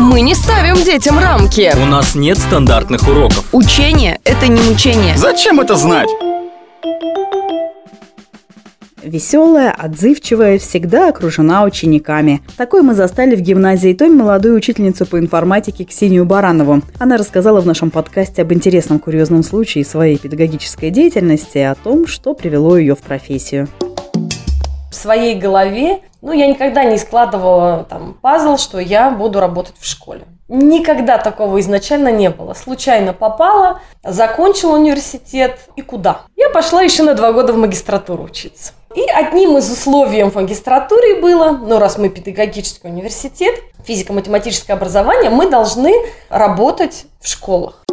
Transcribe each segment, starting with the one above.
Мы не ставим детям рамки. У нас нет стандартных уроков. Учение – это не мучение. Зачем это знать? Веселая, отзывчивая, всегда окружена учениками. Такой мы застали в гимназии той молодую учительницу по информатике Ксению Баранову. Она рассказала в нашем подкасте об интересном курьезном случае своей педагогической деятельности и о том, что привело ее в профессию. В своей голове, ну, я никогда не складывала там пазл, что я буду работать в школе. Никогда такого изначально не было. Случайно попала, закончила университет и куда? Я пошла еще на два года в магистратуру учиться. И одним из условий в магистратуре было, ну раз мы педагогический университет, физико-математическое образование, мы должны работать в школах.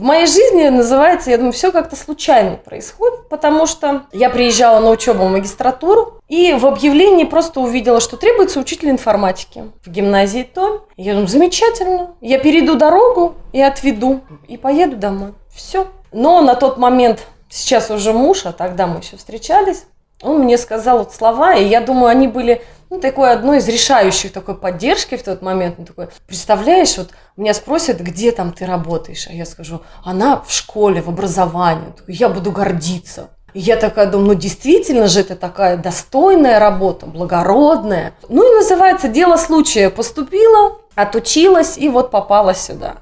В моей жизни называется, я думаю, все как-то случайно происходит, потому что я приезжала на учебу в магистратуру и в объявлении просто увидела, что требуется учитель информатики в гимназии Том. Я думаю, замечательно, я перейду дорогу и отведу, и поеду домой. Все. Но на тот момент сейчас уже муж, а тогда мы еще встречались, он мне сказал вот слова, и я думаю, они были ну, такой одной из решающих такой поддержки в тот момент. Он такой, представляешь, вот меня спросят, где там ты работаешь, а я скажу, она в школе, в образовании. я буду гордиться. Я такая думаю, ну действительно же это такая достойная работа, благородная. Ну и называется «Дело случая». Поступила, отучилась и вот попала сюда.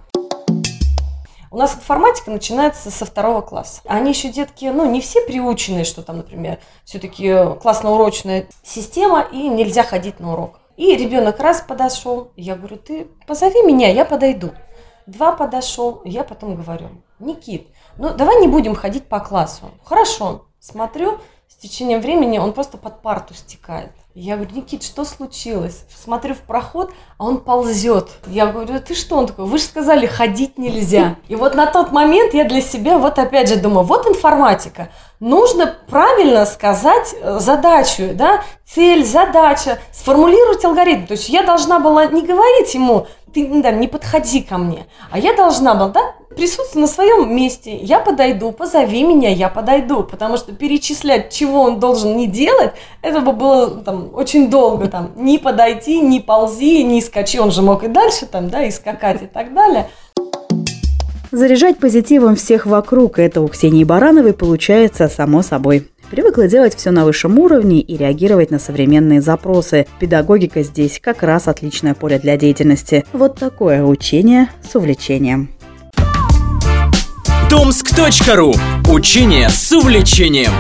У нас информатика начинается со второго класса. Они еще детки, ну, не все приученные, что там, например, все-таки классно-урочная система, и нельзя ходить на урок. И ребенок раз подошел, я говорю, ты позови меня, я подойду. Два подошел, я потом говорю, Никит, ну давай не будем ходить по классу. Хорошо, смотрю, с течением времени он просто под парту стекает. Я говорю, Никит, что случилось? Смотрю в проход, а он ползет. Я говорю, ты что? Он такой, вы же сказали, ходить нельзя. И вот на тот момент я для себя вот опять же думаю, вот информатика. Нужно правильно сказать э, задачу, да, цель, задача, сформулировать алгоритм. То есть я должна была не говорить ему, ты да, не подходи ко мне, а я должна была, да, присутствовать на своем месте. Я подойду, позови меня, я подойду. Потому что перечислять, чего он должен не делать, это бы было там очень долго. Там, не подойти, не ползи, не скачи. Он же мог и дальше там, да, и скакать и так далее. Заряжать позитивом всех вокруг – это у Ксении Барановой получается само собой. Привыкла делать все на высшем уровне и реагировать на современные запросы. Педагогика здесь как раз отличное поле для деятельности. Вот такое учение с увлечением. Томск.ру. Учение с увлечением.